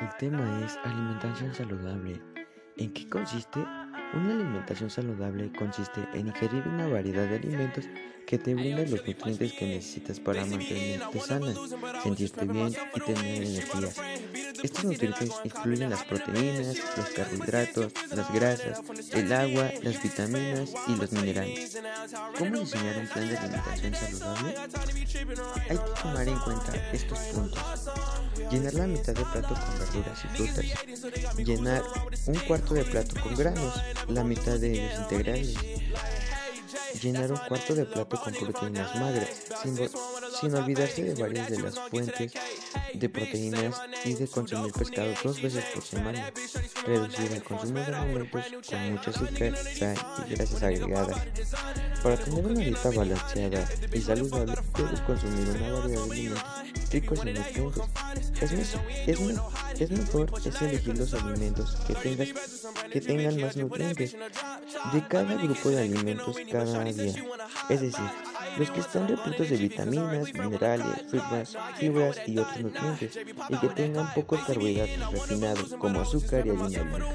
El tema es alimentación saludable. ¿En qué consiste? Una alimentación saludable consiste en ingerir una variedad de alimentos que te brinden los nutrientes que necesitas para mantenerte sana, sentirte bien y tener energías. Estos nutrientes incluyen las proteínas, los carbohidratos, las grasas, el agua, las vitaminas y los minerales. ¿Cómo diseñar un plan de alimentación saludable? Hay que tomar en cuenta estos puntos. Llenar la mitad del plato con verduras y frutas. Llenar un cuarto de plato con granos, la mitad de ellos integrales llenar un cuarto de plato con proteínas magras, sin, olvidarse de varias de las fuentes de proteínas y de consumir pescado dos veces por semana, reducir el consumo de alimentos con mucho azúcar, sal y grasas agregadas. Para tener una dieta balanceada y saludable, debes consumir una variedad de alimentos ricos en nutrientes. Es, es, es mejor es elegir los alimentos que, tengas, que tengan más nutrientes de cada grupo de alimentos cada día. Es decir, los que están repletos de vitaminas, minerales, fibras, fibras y otros nutrientes, y que tengan pocos carbohidratos refinados como azúcar y harina.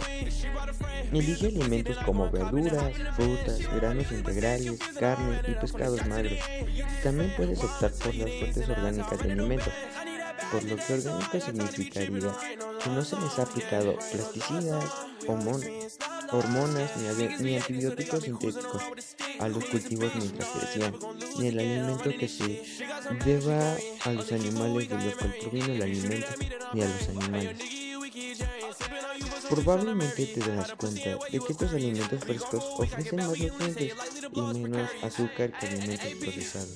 Elige alimentos como verduras, frutas, granos integrales, carne y pescados magros. También puedes optar por las fuentes orgánicas de alimentos, por lo que orgánico significaría que no se les ha aplicado plasticidas, hormonas ni, antibióticos sintéticos a los cultivos mientras crecían, ni el alimento que se deba a los animales de los que proviene el alimento, ni a los animales. Probablemente te das cuenta de que estos alimentos frescos ofrecen más nutrientes y menos azúcar que alimentos procesados.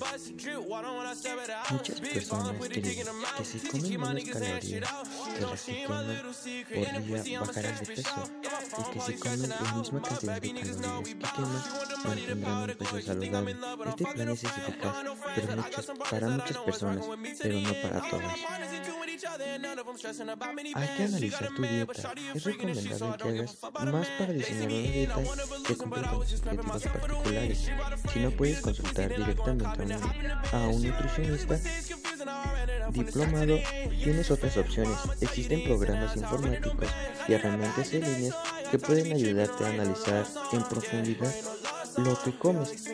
Muchas personas creen que si comen menos calorías que queman por día bajarán de peso y que si comen la misma cantidad de calorías que queman mantendrán un peso saludable. Este plan es eficaz para muchas personas, pero no para todas. Hay que analizar tu dieta. Es recomendable que hagas más para diseñar una dieta que cumpla con tus objetivos particulares. Si no puedes consultar directamente a un, nutricionista diplomado, tienes otras opciones. Existen programas informáticos y herramientas en línea que pueden ayudarte a analizar en profundidad lo que comes.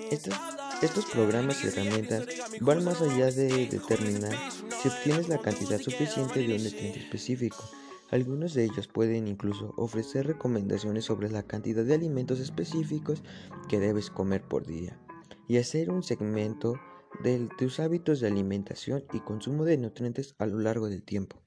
estos programas y herramientas van más allá de determinar si obtienes la cantidad suficiente de un nutriente específico. Algunos de ellos pueden incluso ofrecer recomendaciones sobre la cantidad de alimentos específicos que debes comer por día y hacer un segmento de tus hábitos de alimentación y consumo de nutrientes a lo largo del tiempo.